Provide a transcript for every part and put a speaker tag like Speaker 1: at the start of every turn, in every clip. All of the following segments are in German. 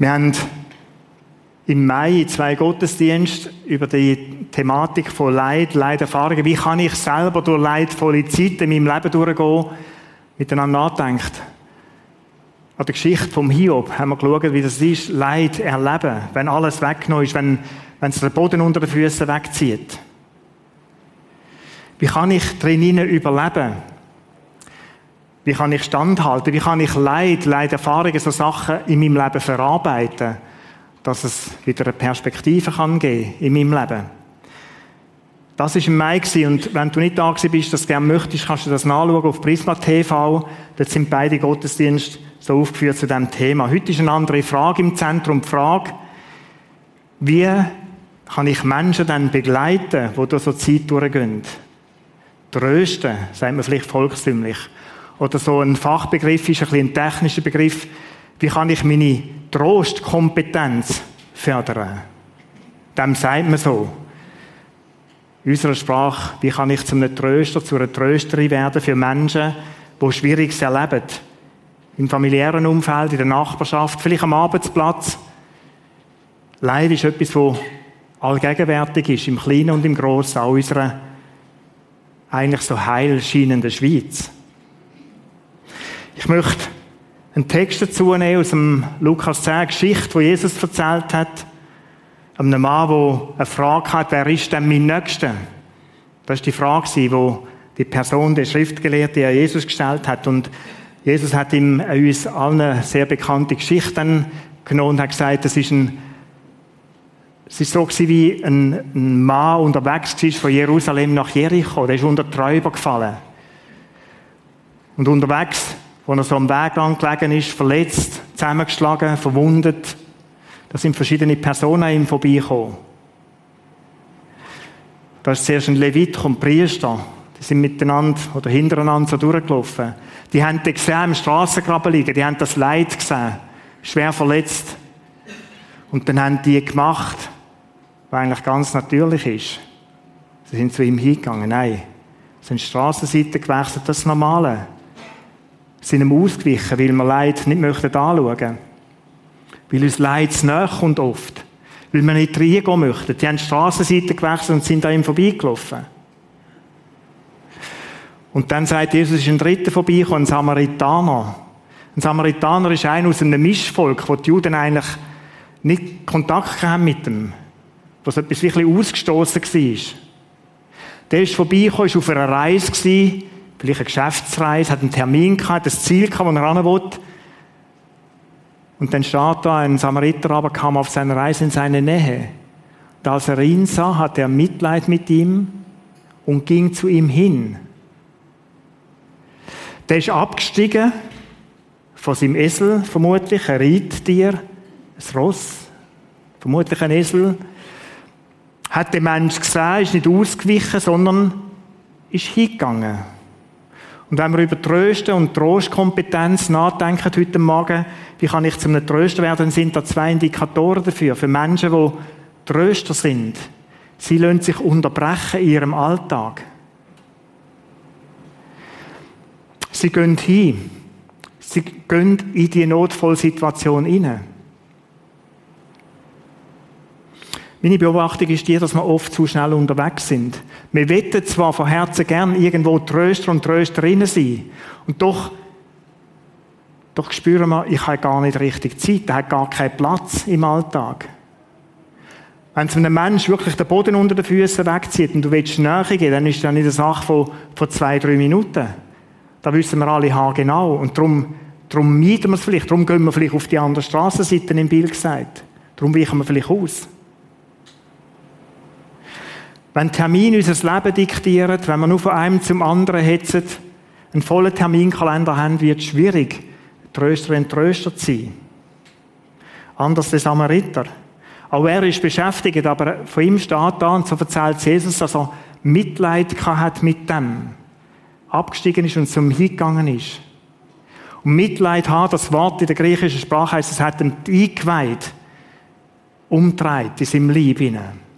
Speaker 1: Wir haben im Mai zwei Gottesdienste über die Thematik von Leid, Leiderfahrungen. Wie kann ich selber durch leidvolle Zeiten in meinem Leben durchgehen, miteinander nachdenkt. An der Geschichte vom Hiob haben wir geschaut, wie das ist, Leid erleben, wenn alles weggenommen ist, wenn, wenn es den Boden unter den Füßen wegzieht. Wie kann ich drinnen überleben? Wie kann ich standhalten? Wie kann ich Leid, Leiderfahrungen, so Sachen in meinem Leben verarbeiten? dass es wieder eine Perspektive kann geben in meinem Leben. Das war im Mai und wenn du nicht da bist, das gerne möchtest, kannst du das nachschauen auf Prisma TV. Dort sind beide Gottesdienste so aufgeführt zu diesem Thema. Heute ist eine andere Frage im Zentrum. Die Frage, wie kann ich Menschen dann begleiten, die durch so Zeit durchgehen? Trösten, sagt man vielleicht volkstümlich. Oder so ein Fachbegriff ist ein, bisschen ein technischer Begriff. Wie kann ich meine Trostkompetenz fördern? Dem sagt man so. In unserer Sprache, wie kann ich zu einem Tröster, zu einer Trösterin werden für Menschen, die Schwieriges erleben? Im familiären Umfeld, in der Nachbarschaft, vielleicht am Arbeitsplatz. Leid ist etwas, das allgegenwärtig ist, im Kleinen und im Großen, auch unserer eigentlich so heil scheinenden Schweiz. Ich möchte einen Text dazu nehmen aus dem Lukas 10 Geschichte, wo Jesus erzählt hat, einem Mann, der eine Frage hat, wer ist denn mein Nächster? Das war die Frage, die die Person, der Schriftgelehrte, an Jesus gestellt hat. Und Jesus hat ihm uns allen sehr bekannte Geschichten genommen und hat gesagt, das ist ein es ist so wie ein, Mann unterwegs war von Jerusalem nach Jericho. Der ist unter Träuber gefallen. Und unterwegs wo er so am Weg gelegen ist, verletzt, zusammengeschlagen, verwundet. Da sind verschiedene Personen ihm vorbeigekommen. Da ist zuerst ein Levit und Priester. Die sind miteinander oder hintereinander so durchgelaufen. Die haben den gesehen im Strassengraben liegen. Die haben das Leid gesehen. Schwer verletzt. Und dann haben die gemacht, was eigentlich ganz natürlich ist. Sie sind zu ihm hingegangen. Nein. Sie sind die Strassenseite gewechselt. Das Normale sind ihm ausgewichen, weil wir Leid nicht möchten anschauen. Weil uns Leid zu nahe kommt oft. Weil wir nicht reingehen möchten. Die haben die Strassenseite gewechselt und sind an ihm vorbeigelaufen. Und dann sagt Jesus, es ist ein Dritter vorbeigekommen, ein Samaritaner. Ein Samaritaner ist einer aus einem Mischvolk, wo die Juden eigentlich nicht Kontakt haben mit ihm. Was etwas wirklich ausgestoßen war. Der ist vorbeigekommen, war auf einer Reise, vielleicht eine Geschäftsreise, hat einen Termin gehabt, ein Ziel gehabt, wo er ran will. Und dann steht da, ein Samariter aber kam auf seiner Reise in seine Nähe. Und als er ihn sah, hatte er Mitleid mit ihm und ging zu ihm hin. Der ist abgestiegen von seinem Esel, vermutlich, ein Reittier, ein Ross, vermutlich ein Esel. Hat der Mensch gesehen, ist nicht ausgewichen, sondern ist hingegangen. Und wenn wir über Trösten und Trostkompetenz nachdenken heute Morgen, wie kann ich zu einem Tröster werden, dann sind da zwei Indikatoren dafür. Für Menschen, die Tröster sind. Sie lassen sich unterbrechen in ihrem Alltag. Sie gehen hin. Sie gehen in die Notfallsituation hinein. Meine Beobachtung ist die, dass wir oft zu schnell unterwegs sind. Wir wetten zwar von Herzen gern irgendwo Tröster und Trösterinnen sein. Und doch, doch spüren wir, ich habe gar nicht richtig Zeit. Der hat gar keinen Platz im Alltag. Wenn es einem Menschen wirklich den Boden unter den Füßen wegzieht und du willst näher gehen, dann ist das nicht eine Sache von, von zwei, drei Minuten. Da wissen wir alle genau. Und darum, darum mieten wir es vielleicht. Darum gehen wir vielleicht auf die andere Straßenseite im Bild gesagt. Darum weichen wir vielleicht aus. Wenn Termine unser Leben diktieren, wenn wir nur von einem zum anderen hetzen, einen vollen Terminkalender haben, wird es schwierig, Tröster und Tröster zu sein. Anders der Samariter. Auch er ist beschäftigt, aber von ihm steht da, und so erzählt Jesus, dass er Mitleid hat mit dem. Abgestiegen ist und zum hingegangen ist. Und Mitleid haben, das Wort in der griechischen Sprache heißt, es hat ihn eingeweiht, umtreibt in seinem Leib hinein.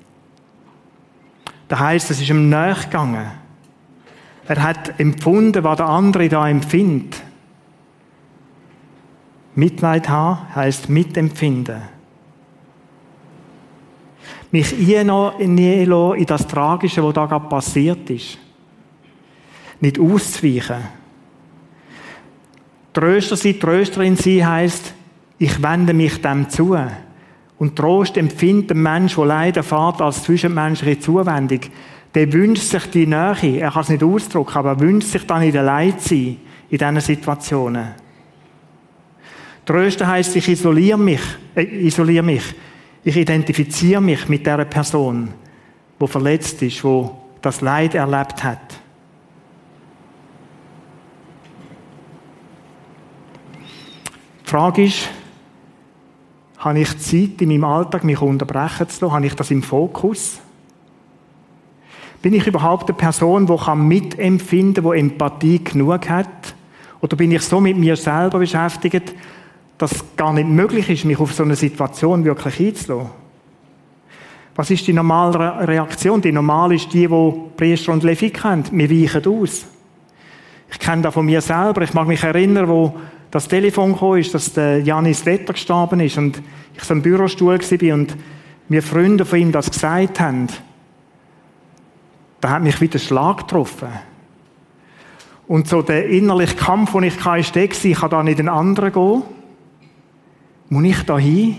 Speaker 1: Das heisst, es ist ihm nachgegangen. Er hat empfunden, was der andere da empfindet. Mitleid haben heisst mitempfinden. Mich einlassen in das Tragische, was da gerade passiert ist. Nicht auszuweichen. Tröster sein, Trösterin sein heisst, ich wende mich dem zu. Und Trost empfindet der Mensch, der Leid erfährt, als zwischenmenschliche Zuwendung. Der wünscht sich die Nähe. Er kann es nicht ausdrücken, aber er wünscht sich dann in der Leid sein, in diesen Situationen. Trösten heisst, ich isoliere mich, äh, isoliere mich. Ich identifiziere mich mit der Person, wo verletzt ist, wo das Leid erlebt hat. Die Frage ist, habe ich Zeit in meinem Alltag, mich unterbrechen zu lassen? Habe ich das im Fokus? Bin ich überhaupt eine Person, die mitempfinden kann, die Empathie genug hat? Oder bin ich so mit mir selber beschäftigt, dass es gar nicht möglich ist, mich auf so eine Situation wirklich einzulassen? Was ist die normale Reaktion? Die normale ist die, die Priester und Levit kennen. Wir weichen aus. Ich kenne das von mir selber. Ich mag mich erinnern, wo das Telefon gekommen ist, dass der Janis Wetter gestorben ist und ich so im Bürostuhl war und mir Freunde von ihm das gesagt haben. Da hat mich wieder Schlag getroffen. Und so der innerliche Kampf, den ich hatte, der, ich kann da nicht den anderen gehen. Muss ich da hin?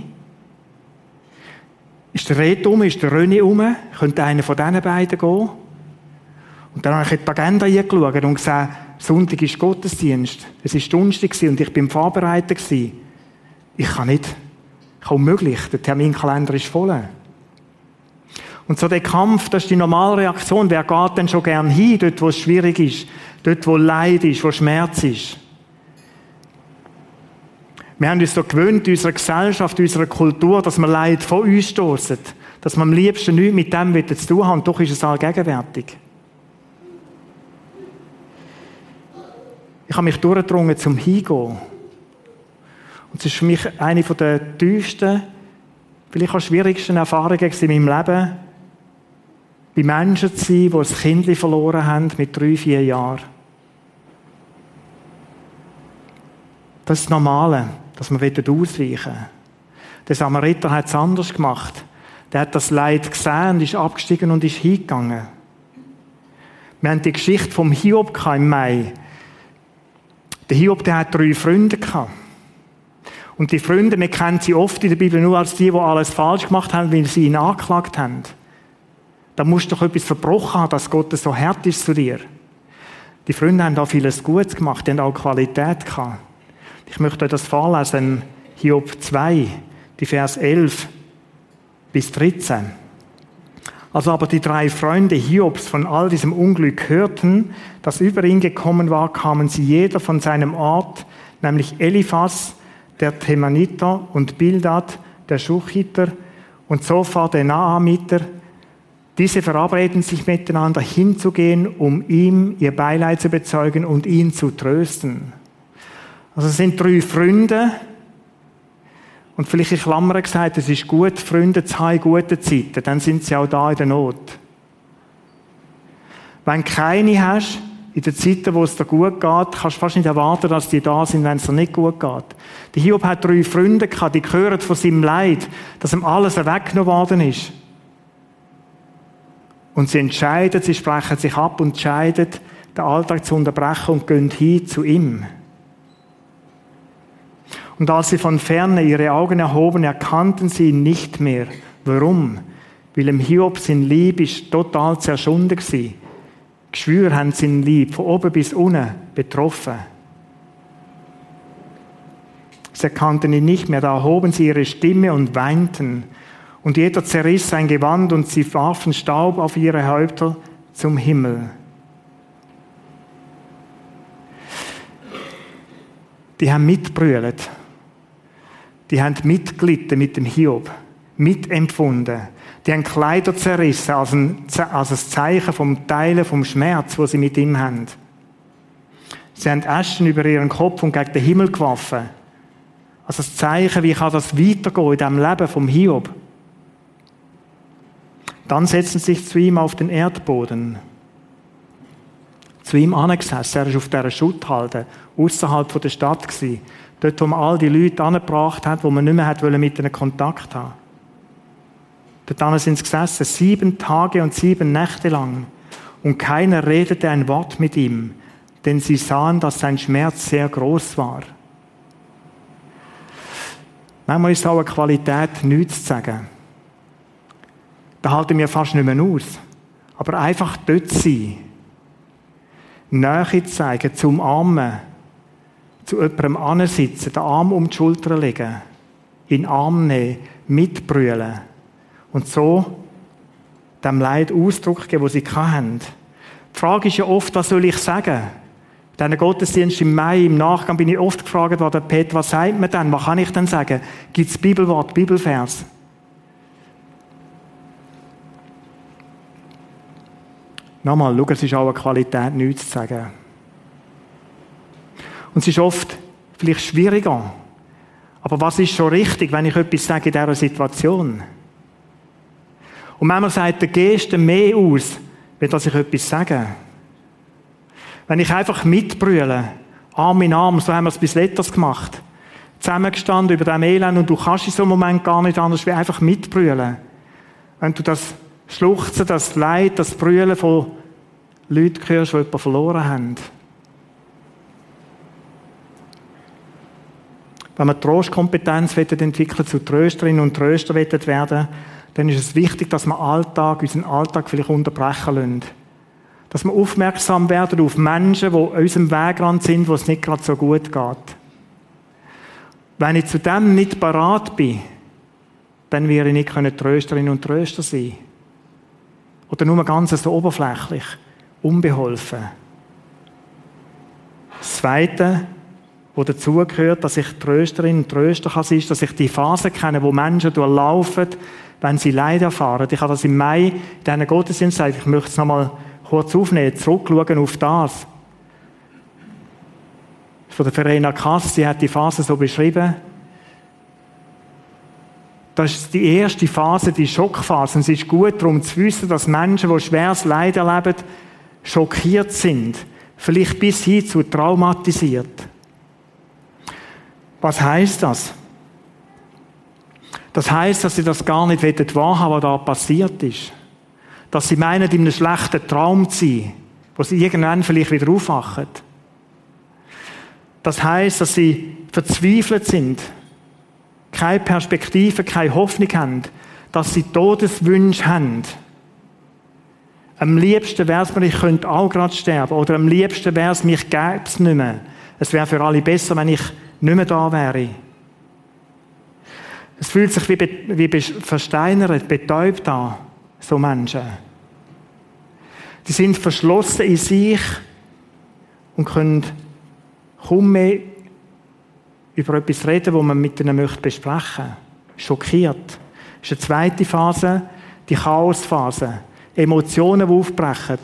Speaker 1: Ist der Red um? Ist der Röni um? Könnte einer von diesen beiden gehen? Und dann habe ich in die Agenda eingeschaut und gesagt, Sonntag ist Gottesdienst. Es war Donnerstag und ich bin vorbereitet. Ich kann nicht. Kaum möglich. Der Terminkalender ist voll. Und so der Kampf, das ist die normale Reaktion. Wer geht denn schon gern hin, dort wo es schwierig ist, dort wo Leid ist, wo Schmerz ist? Wir haben uns so gewöhnt, in unserer Gesellschaft, in unserer Kultur, dass wir Leid von uns stoßen. Dass wir am liebsten nichts mit dem zu tun haben. Und doch ist es allgegenwärtig. Ich habe mich durchgedrungen zum Hingehen. Und es ist für mich eine der tiefsten, vielleicht auch schwierigsten Erfahrungen in meinem Leben, bei Menschen zu sein, die ein Kind verloren haben mit drei, vier Jahren. Das ist das Normale, dass man ausweichen will. Der Samariter hat es anders gemacht. Der hat das Leid gesehen und ist abgestiegen und ist hingegangen. Wir haben die Geschichte vom Hiob im Mai. Der Hiob, der hat drei Freunde gehabt. Und die Freunde, wir kennen sie oft in der Bibel nur als die, die alles falsch gemacht haben, weil sie ihn angeklagt haben. Da musst du doch etwas verbrochen haben, dass Gott so hart ist zu dir. Die Freunde haben auch vieles Gutes gemacht, die haben auch Qualität gehabt. Ich möchte euch das vorlesen, Hiob 2, die Vers 11 bis 13. Als aber die drei Freunde Hiobs von all diesem Unglück hörten, das über ihn gekommen war, kamen sie jeder von seinem Ort, nämlich Eliphas, der Themaniter, und Bildad, der Schuchiter, und Sophar, der Naamiter. Diese verabreden sich miteinander hinzugehen, um ihm ihr Beileid zu bezeugen und ihn zu trösten. Also es sind drei Freunde, und vielleicht in Klammern gesagt, es ist gut, Freunde zu haben in guten Zeiten, dann sind sie auch da in der Not. Wenn du keine hast, in den Zeiten, wo es dir gut geht, kannst du fast nicht erwarten, dass die da sind, wenn es dir nicht gut geht. Der Hiob hat drei Freunde gehabt, die hören von seinem Leid, dass ihm alles weggenommen worden ist. Und sie entscheiden, sie sprechen sich ab und entscheiden, den Alltag zu unterbrechen und gehen hin zu ihm. Und als sie von ferne ihre Augen erhoben, erkannten sie ihn nicht mehr. Warum? Weil im Hiob sein Lieb ist total zerschunden gewesen. Geschwür haben sein Lieb von oben bis unten betroffen. Sie erkannten ihn nicht mehr, da erhoben sie ihre Stimme und weinten. Und jeder zerriss sein Gewand und sie warfen Staub auf ihre Häupter zum Himmel. Die haben mitbrüllt die haben mitgelitten mit dem Hiob, mitempfunden. Die haben Kleider zerrissen als ein, als ein Zeichen vom Teilen, vom Schmerz, wo sie mit ihm haben. Sie haben Ästen über ihren Kopf und gegen den Himmel geworfen. Als ein Zeichen, wie kann das weitergehen in diesem Leben vom Hiob. Dann setzen sie sich zu ihm auf den Erdboden. Zu ihm angesessen. Er ist auf dieser Schutthalde, außerhalb der Stadt. Dort, wo man all die Leute angebracht hat, wo man nicht mehr hat mit ihnen Kontakt haben. Dort sind sie gesessen, sieben Tage und sieben Nächte lang. Und keiner redete ein Wort mit ihm, denn sie sahen, dass sein Schmerz sehr groß war. Manchmal ist auch eine Qualität, nichts zu sagen. Da halten wir fast nicht mehr aus. Aber einfach dort sein. Nähe zeigen, zum Armen, zu jemandem ansitzen, den Arm um die Schulter legen, in den Arm nehmen, mitbrüllen und so dem Leid Ausdruck geben, wo sie haben. Die Frage ist ja oft, was soll ich sagen? In diesem Gottesdienst im Mai, im Nachgang, bin ich oft gefragt worden, Peter, was sagt man denn? Was kann ich denn sagen? Gibt es Bibelwort, Bibelvers? Nochmal, schau, es ist auch eine Qualität, nichts zu sagen. Und es ist oft vielleicht schwieriger. Aber was ist schon richtig, wenn ich etwas sage in dieser Situation? Und manchmal sagt der Geste mehr aus, wenn ich etwas sage. Wenn ich einfach mitbrülle, Arm in Arm, so haben wir es bis letztes gemacht, zusammengestanden über dem Elend und du kannst in so einem Moment gar nicht anders wie einfach mitbrüllen. Wenn du das Schluchzen, das Leid, das Brüllen von Leuten hörst, die jemanden verloren haben. Wenn wir Trostkompetenz entwickeln, zu Trösterinnen und Tröster werden, dann ist es wichtig, dass wir Alltag, unseren Alltag vielleicht unterbrechen lassen. Dass wir aufmerksam werden auf Menschen, die an unserem Wegrand sind, wo es nicht gerade so gut geht. Wenn ich zu dem nicht parat bin, dann werde ich nicht Trösterin und Tröster sein. Oder nur ganz so oberflächlich, unbeholfen. Das Zweite, was dazugehört, dass ich Trösterin und Tröster kann, ist, dass ich die Phase kenne, wo Menschen durchlaufen, wenn sie Leid erfahren. Ich habe das im Mai in diesen Gottesdienst gesagt, ich möchte es nochmal kurz aufnehmen, zurückschauen auf das. Von der Verena Kass, sie hat die Phase so beschrieben. Das ist die erste Phase, die Schockphase. Und es ist gut darum zu wissen, dass Menschen, die schweres Leid erleben, schockiert sind. Vielleicht bis hin zu traumatisiert. Was heißt das? Das heißt, dass sie das gar nicht wahrhaben, was da passiert ist. Dass sie meinen, in einem schlechten Traum zu sein, wo sie irgendwann vielleicht wieder aufwachen. Das heißt, dass sie verzweifelt sind, keine Perspektive, keine Hoffnung haben, dass sie Todeswünsche haben. Am liebsten wäre es mir, ich könnte auch gerade sterben. Oder am liebsten wäre es, mich gäbe es nicht mehr. Es wäre für alle besser, wenn ich nicht mehr da wäre. Es fühlt sich wie, wie versteinert, betäubt an, so Menschen. Die sind verschlossen in sich und können kaum mehr über etwas reden, was man mit ihnen möchte besprechen. Schockiert. Das ist eine zweite Phase, die Chaosphase. Emotionen, die aufbrechen.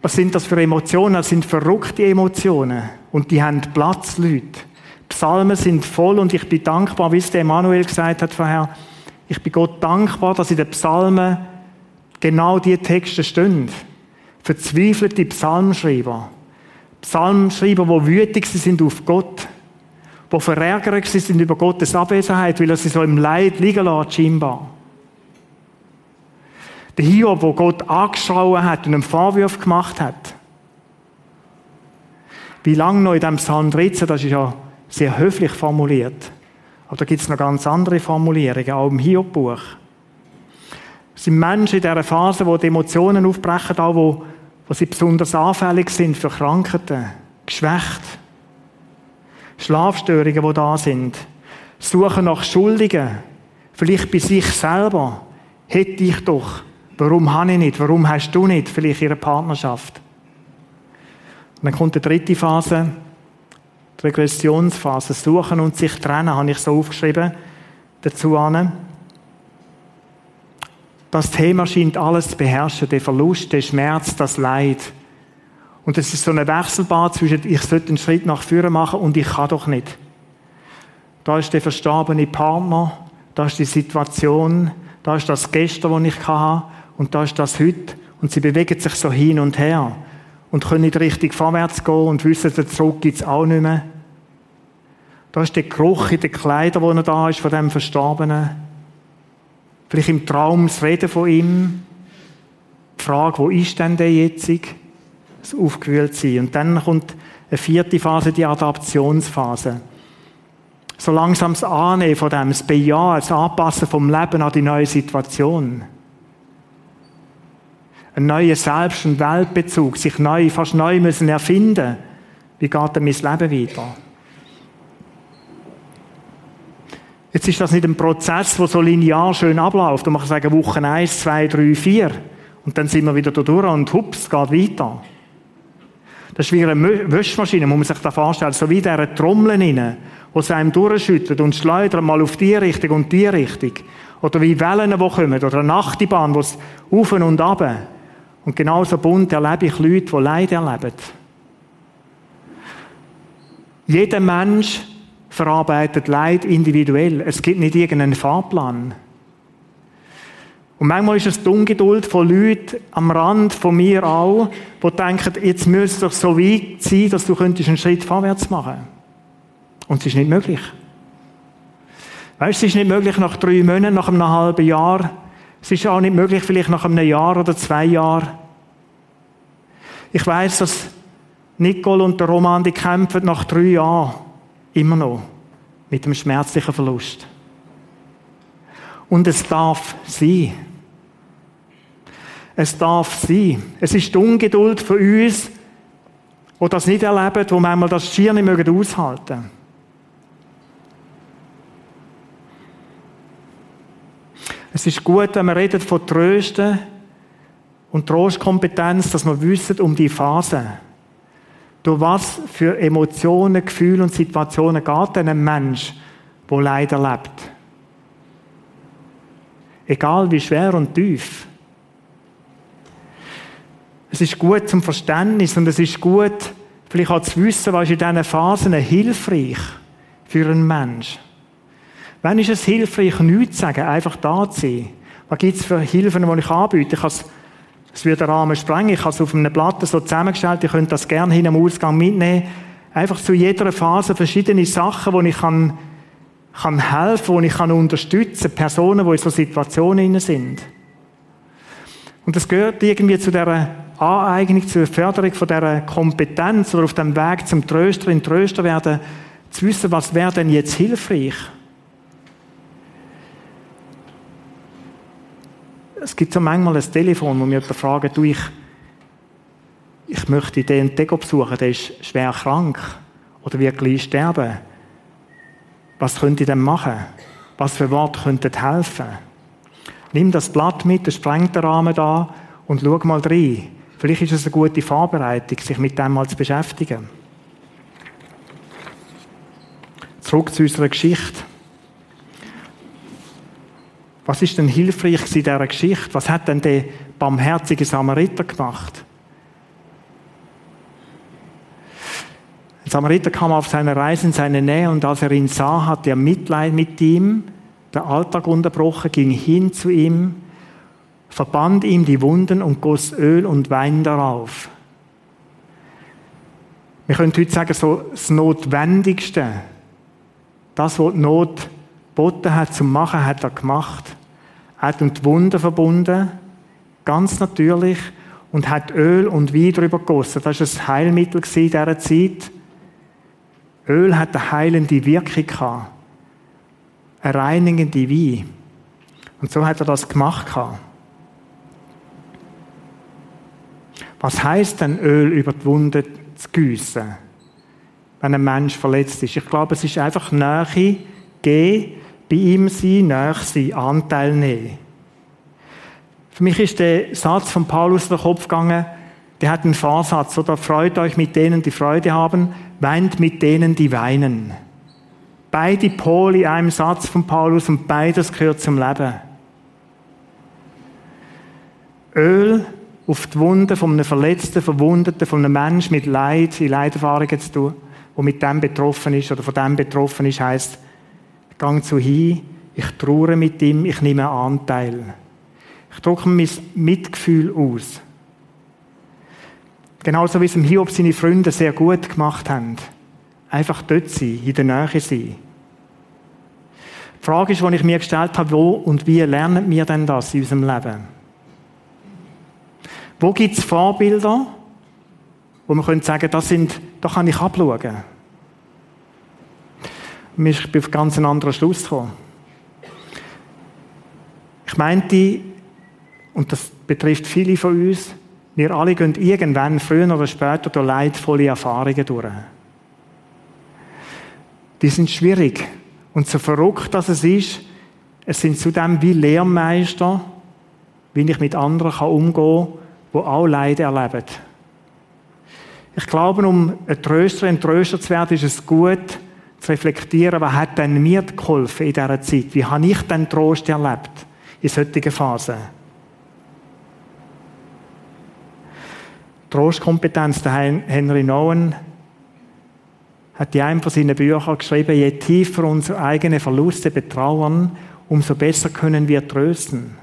Speaker 1: Was sind das für Emotionen? Das sind verrückte Emotionen. Und die haben Platz, Leute. Psalmen sind voll und ich bin dankbar, wie es der Emanuel gesagt hat vorher. Ich bin Gott dankbar, dass in den Psalmen genau diese Texte stehen. Verzweifelte Psalmschreiber. Psalmschreiber, die wütig sind auf Gott. Die verärgert sind über Gottes Abwesenheit, weil er sie so im Leid liegen lässt, scheinbar. Der Hiob, wo Gott angeschaut hat und einen Vorwurf gemacht hat. Wie lange noch in Psalm 13, das ist ja sehr höflich formuliert. Aber da gibt es noch ganz andere Formulierungen, auch im Hiob-Buch. Es sind Menschen in dieser Phase, wo die Emotionen aufbrechen, auch wo, wo sie besonders anfällig sind für Krankheiten, geschwächt, Schlafstörungen, die da sind, suchen nach Schuldigen, vielleicht bei sich selber. Hätte ich doch. Warum habe ich nicht? Warum hast du nicht? Vielleicht ihre Partnerschaft. Dann kommt die dritte Phase, die Regressionsphase, suchen und sich trennen, habe ich so aufgeschrieben dazu an. Das Thema scheint alles zu beherrschen, der Verlust, der Schmerz, das Leid. Und es ist so eine Wechselbad zwischen, ich sollte einen Schritt nach vorne machen und ich kann doch nicht. Da ist der verstorbene Partner, da ist die Situation, da ist das Gestern, das ich hatte, und da ist das heute. Und sie bewegen sich so hin und her und können nicht richtig vorwärts gehen und wissen, zurück gibt es auch nicht mehr. Da ist der Geruch in den Kleidern, wo er da ist, von dem Verstorbenen. Vielleicht im Traum das Reden von ihm. Die Frage, wo ist denn der jetzt? Das aufgewühlt sein. Und dann kommt eine vierte Phase, die Adaptionsphase. So langsam das Annehmen von dem, das Bejahen, das Anpassen vom Leben an die neue Situation. Ein neuer Selbst- und Weltbezug, sich neu, fast neu müssen erfinden. Wie geht denn mein Leben weiter? Jetzt ist das nicht ein Prozess, der so linear schön abläuft. Man kann sagen, Wochen eins, zwei, drei, vier. Und dann sind wir wieder da durch und hups, geht weiter. Das ist wie eine Wäschmaschine, muss man sich da vorstellen. So wie der Trommel rein, wo es einem durchschüttelt und schleudert mal auf die Richtung und die Richtung. Oder wie Wellen, die kommen. Oder eine Nachtbahn, wo es auf und ab. Und genauso bunt erlebe ich Leute, die Leid erleben. Jeder Mensch verarbeitet Leid individuell. Es gibt nicht irgendeinen Fahrplan. Und manchmal ist es die Ungeduld von Leuten am Rand, von mir auch, die denken, jetzt müsste es doch so weit sein, dass du könntest einen Schritt vorwärts machen Und es ist nicht möglich. Weißt du, es ist nicht möglich nach drei Monaten, nach einem halben Jahr. Es ist auch nicht möglich, vielleicht nach einem Jahr oder zwei Jahren. Ich weiß, dass Nicole und der Roman, die kämpfen nach drei Jahren immer noch mit dem schmerzlichen Verlust. Und es darf sein. Es darf sein. Es ist die Ungeduld von uns, die das nicht erleben, wo manchmal das schier nicht mögen Es ist gut, wenn wir reden von Trösten und Trostkompetenz, dass wir wissen um die Phase. Durch was für Emotionen, Gefühle und Situationen geht denn ein Mensch, der Leid erlebt? Egal wie schwer und tief. Es ist gut zum Verständnis und es ist gut, vielleicht auch zu wissen, was in diesen Phasen hilfreich für einen Mensch. Wann ist es hilfreich, nichts zu sagen, einfach da zu sein? Was gibt es für Hilfen, die ich anbiete? Ich kann es würde den Rahmen sprengen. Ich habe es auf einer Platte so zusammengestellt. Ihr könnt das gerne hin am Ausgang mitnehmen. Einfach zu jeder Phase verschiedene Sachen, wo ich kann, kann helfen, wo ich kann unterstützen, Personen, die in so Situationen sind. Und das gehört irgendwie zu der Aneignung, zur Förderung von dieser Kompetenz oder auf dem Weg zum Tröster, in Tröster werden, zu wissen, was wäre denn jetzt hilfreich? Es gibt so manchmal ein Telefon, wo mir jemand fragt, du, ich, ich möchte den Tego besuchen, der ist schwer krank oder wird gleich sterben. Was könnte ich denn machen? Was für Worte könnten helfen? Nimm das Blatt mit, das sprengt den Rahmen da und schau mal rein. Vielleicht ist es eine gute Vorbereitung, sich mit dem mal zu beschäftigen. Zurück zu unserer Geschichte. Was ist denn hilfreich in dieser Geschichte? Was hat denn der barmherzige Samariter gemacht? Ein Samariter kam auf seiner Reise in seine Nähe und als er ihn sah, hatte er Mitleid mit ihm, der Alltag unterbrochen, ging hin zu ihm, verband ihm die Wunden und goss Öl und Wein darauf. Wir können heute sagen, so das Notwendigste, das, was die Not geboten hat zum Machen, hat er gemacht. Er hat die Wunden verbunden, ganz natürlich, und hat Öl und Wein darüber gegossen. Das war ein Heilmittel in dieser Zeit. Öl hat eine heilende Wirkung gehabt. Eine reinigende Wein. Und so hat er das gemacht Was heißt denn Öl über die Wunde zu gießen, wenn ein Mensch verletzt ist? Ich glaube, es ist einfach Nähe geben bei ihm sein, näher sein, Anteil nehmen. Für mich ist der Satz von Paulus durch den Kopf gegangen, der hat einen Vorsatz, oder freut euch mit denen, die Freude haben, weint mit denen, die weinen. Beide Pole in einem Satz von Paulus und beides gehört zum Leben. Öl auf die Wunde von einem Verletzten, Verwundeten, von einem Menschen mit Leid, in Leiderfahrungen zu tun, der mit dem betroffen ist oder von dem betroffen ist, heisst, Gang zu hin, ich trauere mit ihm, ich nehme Anteil. Ich drücke mein Mitgefühl aus. Genauso wie es Hiob seine Freunde sehr gut gemacht haben. Einfach dort sein, in der Nähe sein. Die Frage ist, die ich mir gestellt habe, wo und wie lernen wir denn das in unserem Leben? Wo gibt es Vorbilder, wo man sagen, das sind, da kann ich abschauen. Ich bin auf ganz einen anderen Schluss gekommen. Ich meinte, und das betrifft viele von uns, wir alle gehen irgendwann, früher oder später, durch leidvolle Erfahrungen durch. Die sind schwierig. Und so verrückt, dass es ist, es sind zudem wie Lehrmeister, wie ich mit anderen umgehen kann, die auch Leid erleben. Ich glaube, um ein Tröster, ein Tröster zu werden, ist es gut, zu reflektieren, was hat denn mir geholfen in dieser Zeit? Wie habe ich denn Trost erlebt in solchen Phasen? Trostkompetenz, der Henry Nowen hat in einem von seinen Büchern geschrieben, je tiefer unsere eigenen Verluste betrauern, umso besser können wir trösten.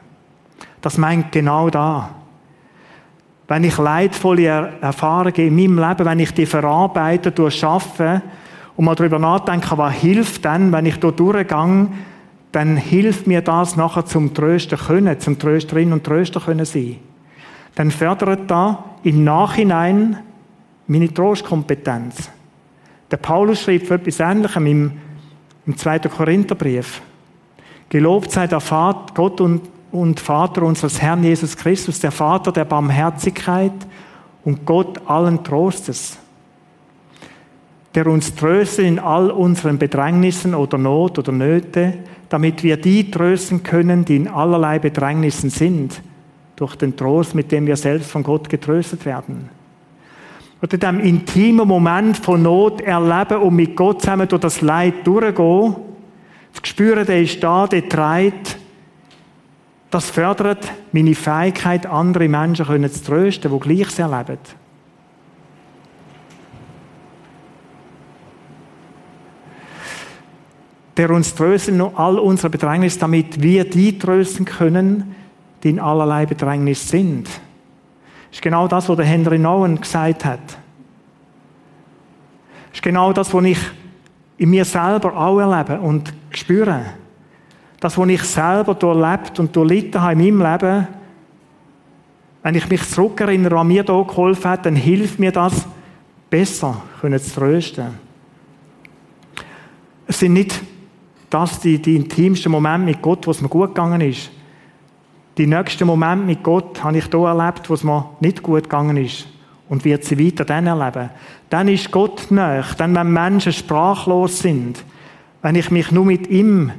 Speaker 1: Das meint genau da. Wenn ich leidvolle Erfahrungen in meinem Leben, wenn ich die verarbeite, durchschaffe und mal darüber nachdenke, was hilft denn, wenn ich da durchgehe, dann hilft mir das nachher zum Trösten können, zum Trösterin und Tröster können sein. Dann fördert da im Nachhinein meine Trostkompetenz. Der Paulus schreibt etwas Ähnlichem im, im 2. Korintherbrief. Gelobt sei der Vater, Gott und und Vater unseres Herrn Jesus Christus, der Vater der Barmherzigkeit und Gott allen Trostes, der uns tröstet in all unseren Bedrängnissen oder Not oder Nöte, damit wir die trösten können, die in allerlei Bedrängnissen sind, durch den Trost, mit dem wir selbst von Gott getröstet werden. Oder in dem intimen Moment von Not erleben und mit Gott zusammen durch das Leid durchgehen, zu spüren, der ist da, der treibt, das fördert meine Fähigkeit, andere Menschen zu trösten, die Gleiches erleben. Der uns trösten in all unsere Bedrängnis, damit wir die trösten können, die in allerlei Bedrängnis sind. Das ist genau das, was der Henry Nowen gesagt hat. Das ist genau das, was ich in mir selber auch erlebe und spüre. Das, was ich selber durchlebt und durchlitten habe in meinem Leben, wenn ich mich zurückerinnere, was mir da geholfen hat, dann hilft mir das, besser zu trösten. Es sind nicht das die, die intimsten Momente mit Gott, wo es mir gut gegangen ist. Die nächsten Momente mit Gott habe ich da erlebt, wo es mir nicht gut gegangen ist. Und wird sie weiter dann erleben. Dann ist Gott näher. Dann, wenn Menschen sprachlos sind, wenn ich mich nur mit ihm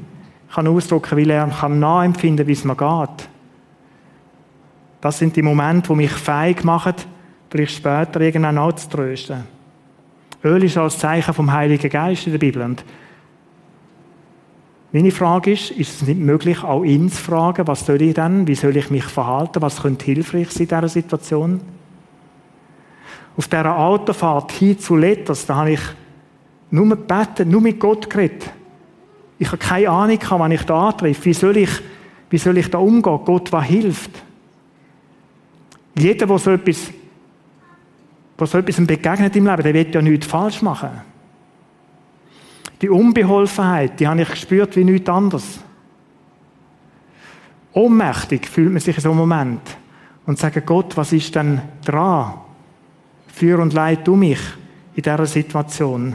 Speaker 1: kann ausdrücken, weil er kann nachempfinden, wie es mir geht. Das sind die Momente, die mich feig machen, vielleicht später irgendwann auch zu trösten. Öl ist als Zeichen vom Heiligen Geist in der Bibel. Und meine Frage ist, ist es nicht möglich, auch ihn zu fragen, was soll ich denn, wie soll ich mich verhalten, was könnte hilfreich sein in dieser Situation? Auf dieser Autofahrt hin zu Letters, da habe ich nur gebeten, nur mit Gott geredet. Ich habe keine Ahnung, wann ich da antreffe. Wie soll ich, wie soll ich da umgehen? Gott, was hilft? Jeder, der so etwas, der so etwas begegnet im Leben, der wird ja nichts falsch machen. Die Unbeholfenheit, die habe ich gespürt wie nichts anderes. Ohnmächtig fühlt man sich in so einem Moment und sagt, Gott, was ist denn dran? Führ und leid du mich in dieser Situation.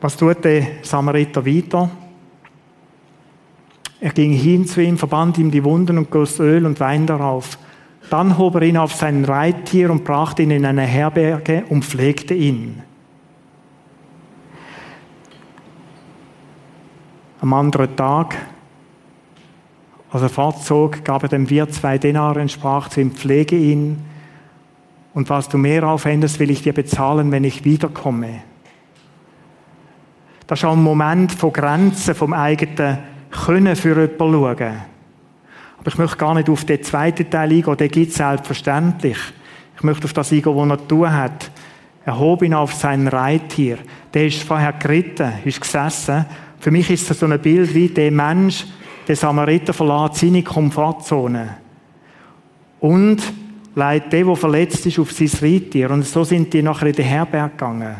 Speaker 1: Was tut der Samariter weiter? Er ging hin zu ihm, verband ihm die Wunden und goss Öl und Wein darauf. Dann hob er ihn auf sein Reittier und brachte ihn in eine Herberge und pflegte ihn. Am anderen Tag, als er fortzog, gab er dem Wirt zwei Denare und sprach zu ihm, pflege ihn, und was du mehr aufwendest, will ich dir bezahlen, wenn ich wiederkomme. Das ist auch ein Moment von Grenzen vom eigenen Können für jemanden schauen. Aber ich möchte gar nicht auf den zweiten Teil eingehen, den gibt es selbstverständlich. Ich möchte auf das eingehen, was er tun hat. Er hob ihn auf sein Reittier. Der ist vorher geritten, ist gesessen. Für mich ist das so ein Bild wie der Mensch, der Samariter verlässt seine Komfortzone. Und leitet der, der verletzt ist, auf sein Reittier. Und so sind die nachher in den Herberg gegangen.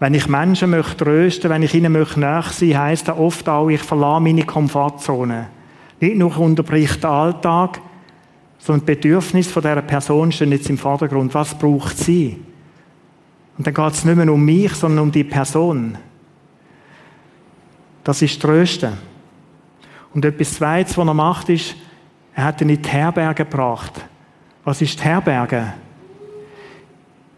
Speaker 1: Wenn ich Menschen möchte trösten, wenn ich ihnen möchte nach sein, heisst das oft auch, ich verlasse meine Komfortzone. Nicht nur unterbricht der Alltag, sondern die Bedürfnisse von dieser Person stehen jetzt im Vordergrund. Was braucht sie? Und dann geht es nicht mehr um mich, sondern um die Person. Das ist Trösten. Und etwas Zweites, was er macht, ist, er hat ihn in die Herberge gebracht. Was ist die Herberge?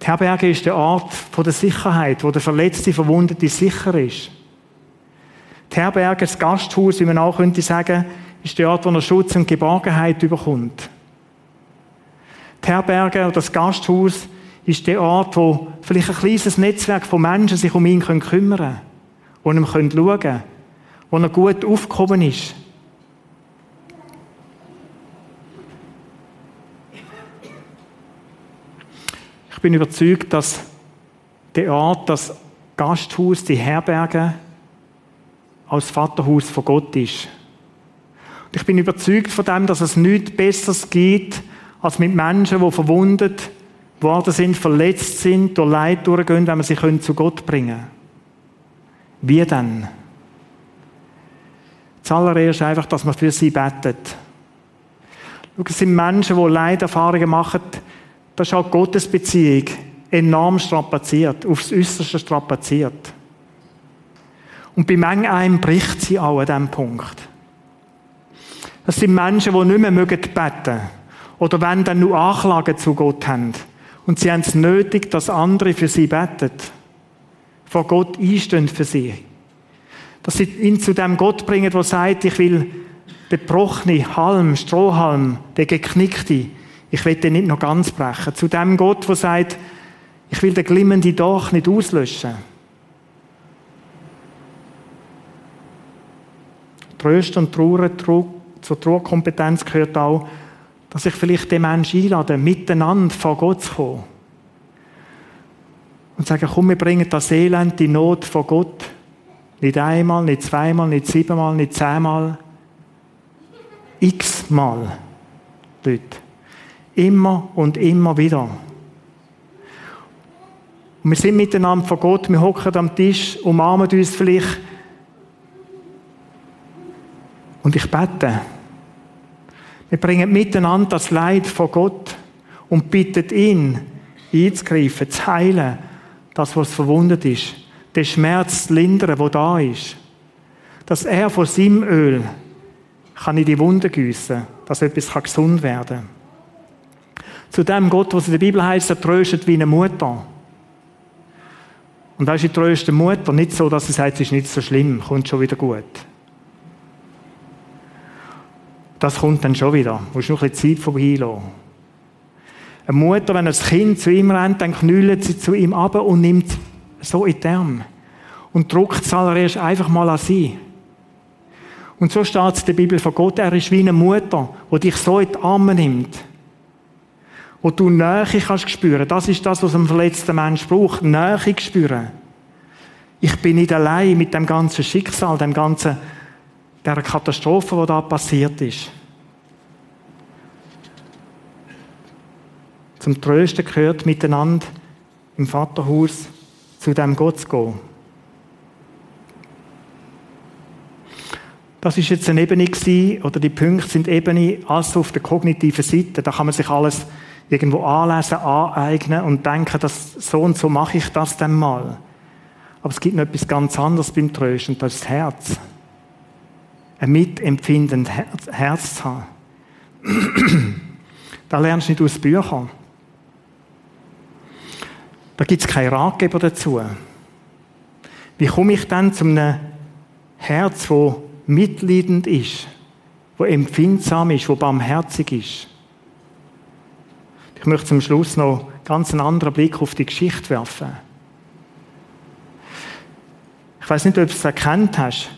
Speaker 1: Die Herberge ist der Ort der Sicherheit, wo der verletzte, verwundete sicher ist. Die Herberge, das Gasthaus, wie man auch könnte sagen, ist der Ort, wo er Schutz und Geborgenheit überkommt. Die Herberge oder das Gasthaus ist der Ort, wo vielleicht ein kleines Netzwerk von Menschen sich um ihn kümmern können, wo ihm schauen können, wo er gut aufgekommen ist. Ich bin überzeugt, dass der Ort, das Gasthaus, die Herberge als Vaterhaus von Gott ist. Und ich bin überzeugt von dem, dass es nichts Besseres gibt, als mit Menschen, die verwundet worden sind, verletzt sind, durch Leid durchgehen, wenn wir sie zu Gott bringen können. Wie denn? Zuallererst einfach, dass man für sie betet. Schau, es sind Menschen, die Leiderfahrungen machen, das ist auch Gottes Beziehung enorm strapaziert, aufs Äußerste strapaziert. Und bei manch einem bricht sie auch an diesem Punkt. Das sind Menschen, die nicht mehr beten mögen oder wenn dann nur Anklagen zu Gott haben. Und sie haben es nötig, dass andere für sie beten. Vor Gott einstehen für sie. Dass sie ihn zu dem Gott bringen, der sagt, ich will den gebrochenen Halm, Strohhalm, den geknickten, ich will den nicht noch ganz brechen. Zu dem Gott, der sagt, ich will den glimmenden Dach nicht auslöschen. Tröst und Trauer zur Trauerkompetenz gehört auch, dass ich vielleicht den Menschen einlade, miteinander vor Gott zu kommen. Und sagen, komm, wir bringen das Elend, die Not vor Gott. Nicht einmal, nicht zweimal, nicht siebenmal, nicht zehnmal. X-mal. Dort. Immer und immer wieder. Und wir sind miteinander vor Gott, wir hocken am Tisch, umarmen uns vielleicht. Und ich bete. Wir bringen miteinander das Leid vor Gott und bitten ihn, einzugreifen, zu heilen, das, was verwundet ist, den Schmerz zu lindern, der da ist. Dass er von seinem Öl kann in die Wunde gießen, dass etwas gesund werden kann. Zu dem Gott, was in der Bibel heißt, er tröstet wie eine Mutter. Und da ist die tröste Mutter nicht so, dass sie sagt, es ist nicht so schlimm, kommt schon wieder gut. Das kommt dann schon wieder. Du musst noch ein bisschen Zeit vorbeilassen. Eine Mutter, wenn das Kind zu ihm rennt, dann knüllt sie zu ihm ab und nimmt so in Arme. Und druckt es allererst einfach mal an sie. Und so steht es in der Bibel von Gott, er ist wie eine Mutter, die dich so in die Arme nimmt wo du Nähe kannst spüren. Das ist das, was ein verletzter Mensch braucht. Nähe spüren. Ich bin nicht allein mit dem ganzen Schicksal, dem ganzen, der Katastrophe, die da passiert ist. Zum Trösten gehört miteinander im Vaterhaus zu dem Gott zu gehen. Das ist jetzt eine Ebene gewesen, oder die Punkte sind Ebene, also auf der kognitiven Seite. Da kann man sich alles irgendwo anlesen, aneignen und denken, dass so und so mache ich das dann mal. Aber es gibt noch etwas ganz anderes beim Trösten, das ist das Herz. Ein mitempfindendes Herz, Herz zu haben. da lernst du nicht aus Büchern. Da gibt es keinen Ratgeber dazu. Wie komme ich dann zu einem Herz, das mitleidend ist, wo empfindsam ist, wo barmherzig ist? Ich möchte zum Schluss noch ganz einen anderen Blick auf die Geschichte werfen. Ich weiß nicht, ob du es erkannt hast.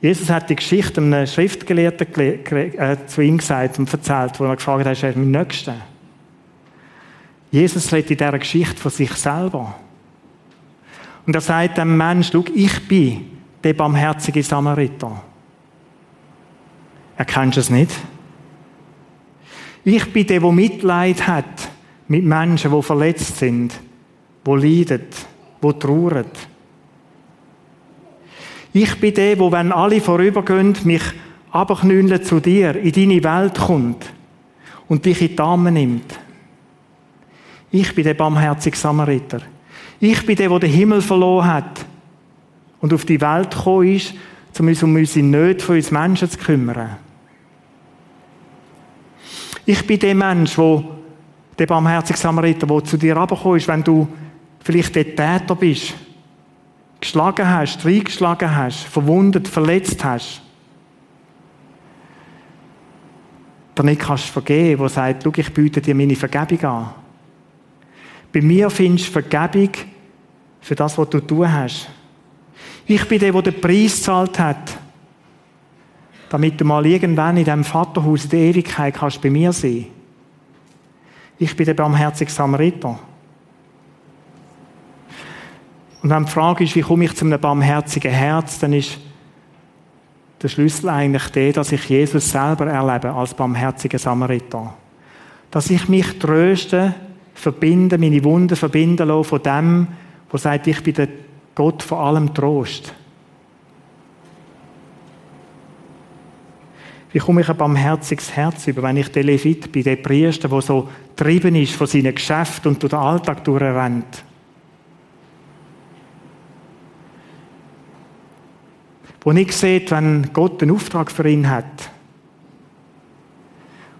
Speaker 1: Jesus hat die Geschichte einem Schriftgelehrten äh, zu ihm gesagt und erzählt, wo er gefragt hat, er ist mein Nächster. Jesus redet in dieser Geschichte von sich selber. Und er sagt dem Mensch, schau, ich bin der barmherzige Samariter. Erkennst du es nicht? Ich bin der, der Mitleid hat mit Menschen, die verletzt sind, die leiden, die trauern. Ich bin der, wo wenn alle vorübergehen, mich abknüllen zu dir, in deine Welt kommt und dich in die Arme nimmt. Ich bin der barmherzige Samariter. Ich bin der, der den Himmel verloren hat und auf die Welt gekommen ist, um uns um unsere Nöte von uns Menschen zu kümmern. Ich bin der Mensch, wo der barmherzige Samariter, der zu dir runtergekommen ist, wenn du vielleicht der Täter bist, geschlagen hast, reingeschlagen hast, verwundet, verletzt hast. Damit kannst du vergeben, wo sagt, schau, ich biete dir meine Vergebung an. Bei mir findest du Vergebung für das, was du tun hast. Ich bin der, der den Preis gezahlt hat, damit du mal irgendwann in diesem Vaterhaus in der Ewigkeit kannst bei mir sein. Ich bin der barmherzige Samariter. Und wenn die Frage ist, wie komme ich zu einem barmherzigen Herz, dann ist der Schlüssel eigentlich der, dass ich Jesus selber erlebe als barmherziger Samariter. Dass ich mich tröste, verbinde, meine Wunden verbinden lasse von dem, wo sagt, ich bin der Gott vor allem Trost. Wie komme ich ein barmherziges Herz über, wenn ich der Levit bin, der Priester, der so getrieben ist von seinen Geschäften und durch den Alltag durchrennt? Wo nicht sieht, wenn Gott einen Auftrag für ihn hat.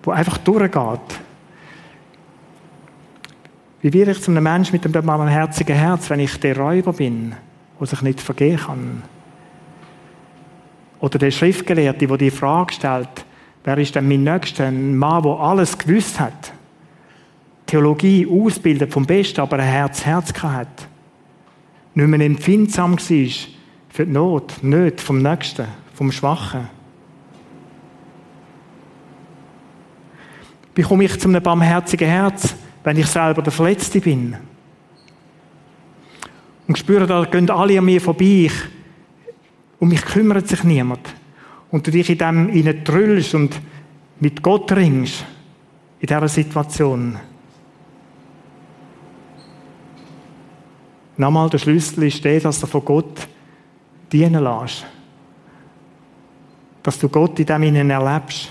Speaker 1: Wo einfach durchgeht. Wie werde ich zu einem Menschen mit einem barmherzigen Herz, wenn ich der Räuber bin, der sich nicht vergehen kann? Oder der Schriftgelehrte, der die Frage stellt, wer ist denn mein Nächster? Ein Mann, der alles gewusst hat. Theologie ausbildet vom Besten, aber ein Herz Herz hat. Nicht mehr empfindsam war für die Not, nicht vom Nächsten, vom Schwachen. Bekomme ich zu einem barmherzigen Herz, wenn ich selber der Verletzte bin? Und spüre, da gehen alle an mir vorbei, ich, um mich kümmert sich niemand. Und du dich in dem hinein trüllst und mit Gott ringst, in dieser Situation. Nochmal, der Schlüssel ist der, dass du von Gott dienen lässt. Dass du Gott in dem ihnen erlebst.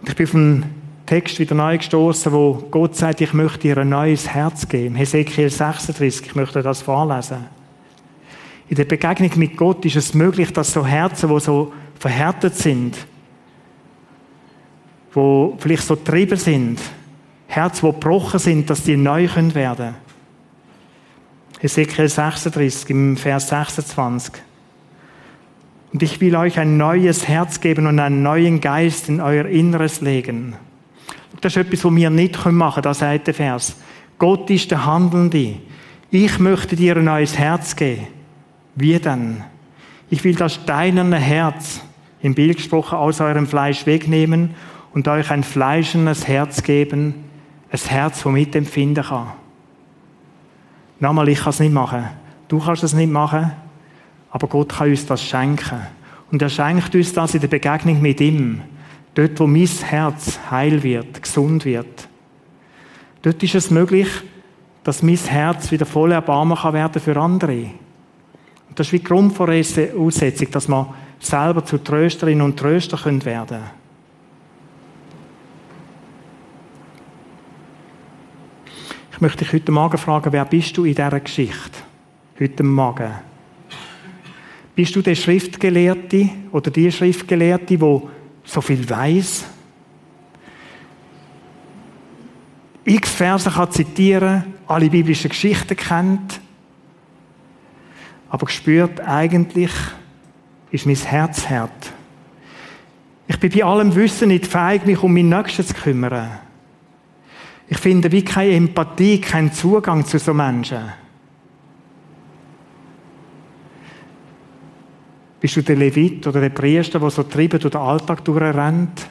Speaker 1: Und ich bin einen Text wieder neu gestoßen, wo Gott sagt, ich möchte dir ein neues Herz geben. Hesekiel 36, ich möchte das vorlesen. In der Begegnung mit Gott ist es möglich, dass so Herzen, wo so verhärtet sind, wo vielleicht so getrieben sind, Herzen, wo gebrochen sind, dass die neu werden können. Ezekiel 36 im Vers 26. Und ich will euch ein neues Herz geben und einen neuen Geist in euer Inneres legen. Das ist etwas, was wir nicht machen können, das sagt der Vers. Gott ist der Handelnde. Ich möchte dir ein neues Herz geben. Wie denn? Ich will das steinerne Herz, im Bild gesprochen, aus eurem Fleisch wegnehmen und euch ein fleischendes Herz geben, ein Herz, das mitempfinden kann. Nochmal, ich kann es nicht machen. Du kannst es nicht machen. Aber Gott kann uns das schenken. Und er schenkt uns das in der Begegnung mit ihm. Dort, wo mein Herz heil wird, gesund wird. Dort ist es möglich, dass mein Herz wieder voll Erbarmen kann werden für andere. Und das ist wie die Grundvoraussetzung, dass wir selber zu Trösterinnen und Tröster werden können. Ich möchte dich heute Morgen fragen, wer bist du in dieser Geschichte? Heute Morgen. Bist du der Schriftgelehrte oder die Schriftgelehrte, wo so viel weiß? X Verse kann zitieren, alle biblischen Geschichten kennt, aber gespürt, eigentlich ist mein Herz hart. Ich bin bei allem Wissen nicht fähig, mich um meinen Nächsten zu kümmern. Ich finde wie keine Empathie, keinen Zugang zu so Menschen. Bist du der Levit oder der Priester, der so trieben durch den Alltag durchrennt?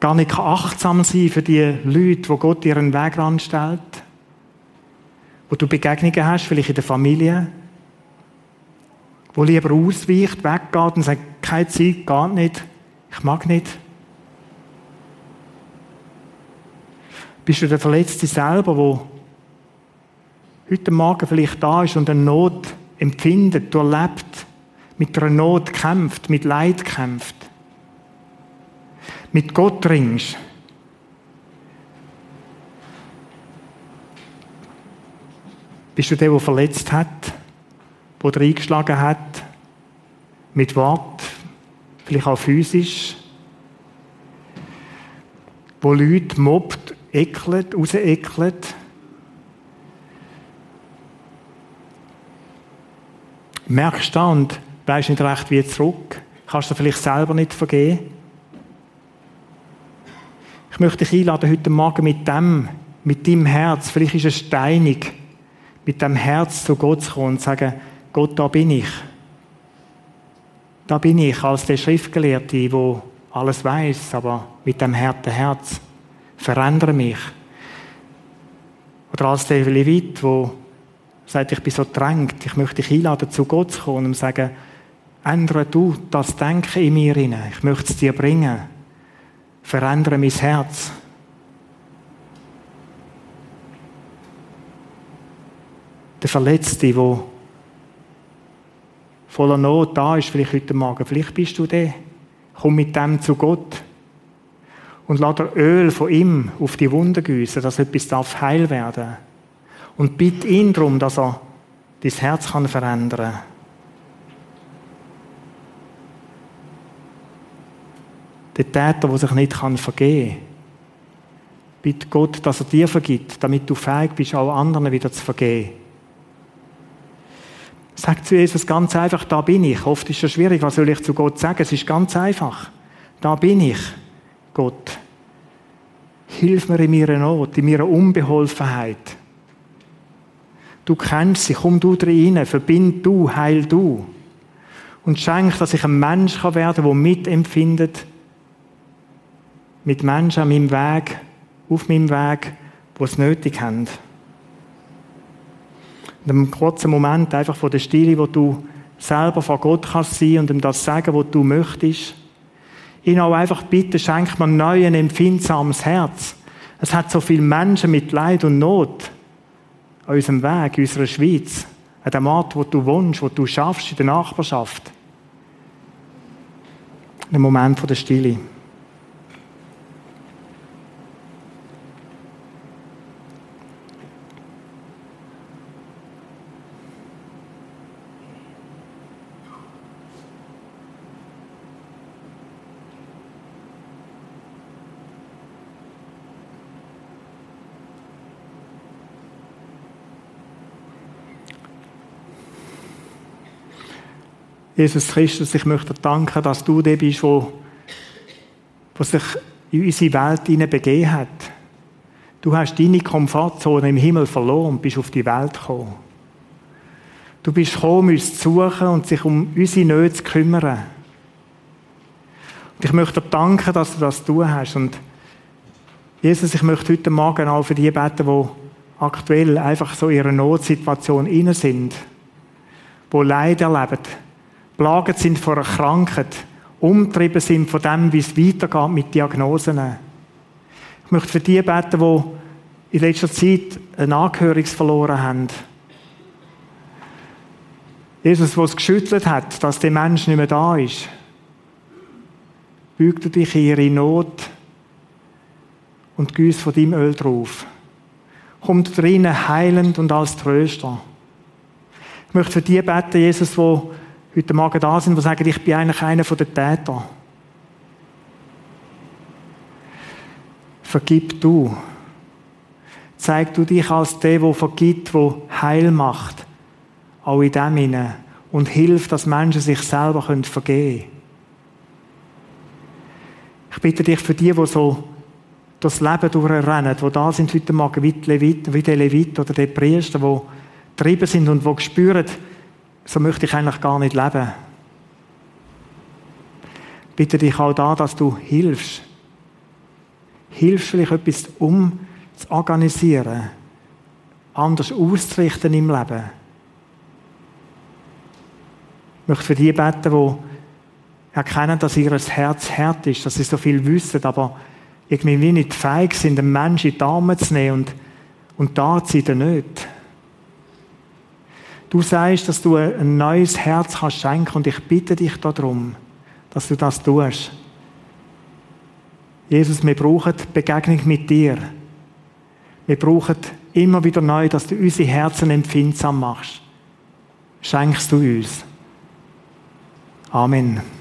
Speaker 1: Gar nicht achtsam sein für die Leute, wo Gott ihren Weg anstellt? Wo du Begegnungen hast, vielleicht in der Familie? Wo lieber ausweicht, weggeht und sagt, keine Zeit, geht nicht. Ich mag nicht. Bist du der Verletzte selber, wo heute Morgen vielleicht da ist und eine Not empfindet, erlebt, mit einer Not kämpft, mit Leid kämpft, mit Gott ringst? Bist du der, der verletzt hat, der reingeschlagen hat, mit Wort, vielleicht auch physisch, wo Leute mobbt, ekelt, rausekelt? Merkst da und weißt nicht recht, wie zurück? Kannst du vielleicht selber nicht vergehen? Ich möchte dich einladen, heute Morgen mit dem, mit deinem Herz, vielleicht ist es steinig, mit dem Herz zu Gott zu kommen und zu sagen, Gott, da bin ich. Da bin ich als der Schriftgelehrte, der alles weiß, aber mit dem harten Herz. Verändere mich. Oder als der Levit, der sagt, ich bin so drängt, ich möchte dich einladen, zu Gott zu kommen und sagen, ändere du das Denken in mir hinein. Ich möchte es dir bringen. Verändere mein Herz. Der Verletzte, der voller Not da ist, vielleicht heute Morgen, vielleicht bist du der. Komm mit dem zu Gott und lass Öl von ihm auf die Wunde gießen, dass etwas darf heil werden. Und bitte ihn darum, dass er dein Herz kann verändern kann. Der Täter, der sich nicht vergeben kann, bitte Gott, dass er dir vergibt, damit du fähig bist, auch anderen wieder zu vergeben. Sag zu Jesus ganz einfach, da bin ich. Oft ist es schwierig, was soll ich zu Gott sagen? Es ist ganz einfach. Da bin ich, Gott. Hilf mir in meiner Not, in meiner Unbeholfenheit. Du kennst sie, komm du rein, verbind du, heil du. Und schenk, dass ich ein Mensch werden kann, der mitempfindet, mit Menschen an meinem Weg, auf meinem Weg, die es nötig haben in einem kurzen Moment einfach von der Stille, wo du selber vor Gott kannst sein und ihm das sagen, was du möchtest. Ihn auch einfach bitte, schenk mir neu ein empfindsames Herz. Es hat so viele Menschen mit Leid und Not an unserem Weg, in unserer Schweiz, an dem Ort, wo du wohnst, wo du schaffst, in der Nachbarschaft. Ein Moment von der Stille. Jesus Christus, ich möchte dir danken, dass du der bist, wo, wo sich in unsere Welt begeben hat. Du hast deine Komfortzone im Himmel verloren und bist auf die Welt gekommen. Du bist gekommen, uns zu suchen und sich um unsere Nöte zu kümmern. Und ich möchte dir danken, dass du das tun hast. Und Jesus, ich möchte heute Morgen auch für die beten, die aktuell einfach so in ihrer Notsituation inne sind, die Leid erleben plaget sind vor einer Krankheit, umtrieben sind von dem, wie es weitergeht mit Diagnosen. Ich möchte für die beten, die in letzter Zeit ein Angehöriges verloren haben. Jesus, der es geschüttelt hat, dass der Mensch nicht mehr da ist. Büg du dich in ihre Not und gieß von deinem Öl drauf. Kommt drinnen heilend und als Tröster. Ich möchte für die beten, Jesus, die heute Morgen da sind, die sagen, ich bin eigentlich einer der Täter. Vergib du. Zeig du dich als der, der vergibt, der Heil macht. Auch in dem hinein. Und hilft, dass Menschen sich selber vergeben können. Ich bitte dich für die, die so das Leben durchrennen, die da sind heute Morgen, wie, Levit, wie der Levit oder der Priester, die getrieben sind und die spüren, so möchte ich eigentlich gar nicht leben. Bitte dich auch da, dass du hilfst. Hilfst vielleicht etwas um zu organisieren, anders auszurichten im Leben. Ich möchte für die beten, die erkennen, dass ihr Herz hart ist, dass sie so viel wissen, aber irgendwie nicht feig sind, einen Menschen in die Arme zu nehmen und, und da sie nicht. Du sagst, dass du ein neues Herz kannst schenken und ich bitte dich darum, dass du das tust. Jesus, wir brauchen Begegnung mit dir. Wir brauchen immer wieder neu, dass du unsere Herzen empfindsam machst. Schenkst du uns. Amen.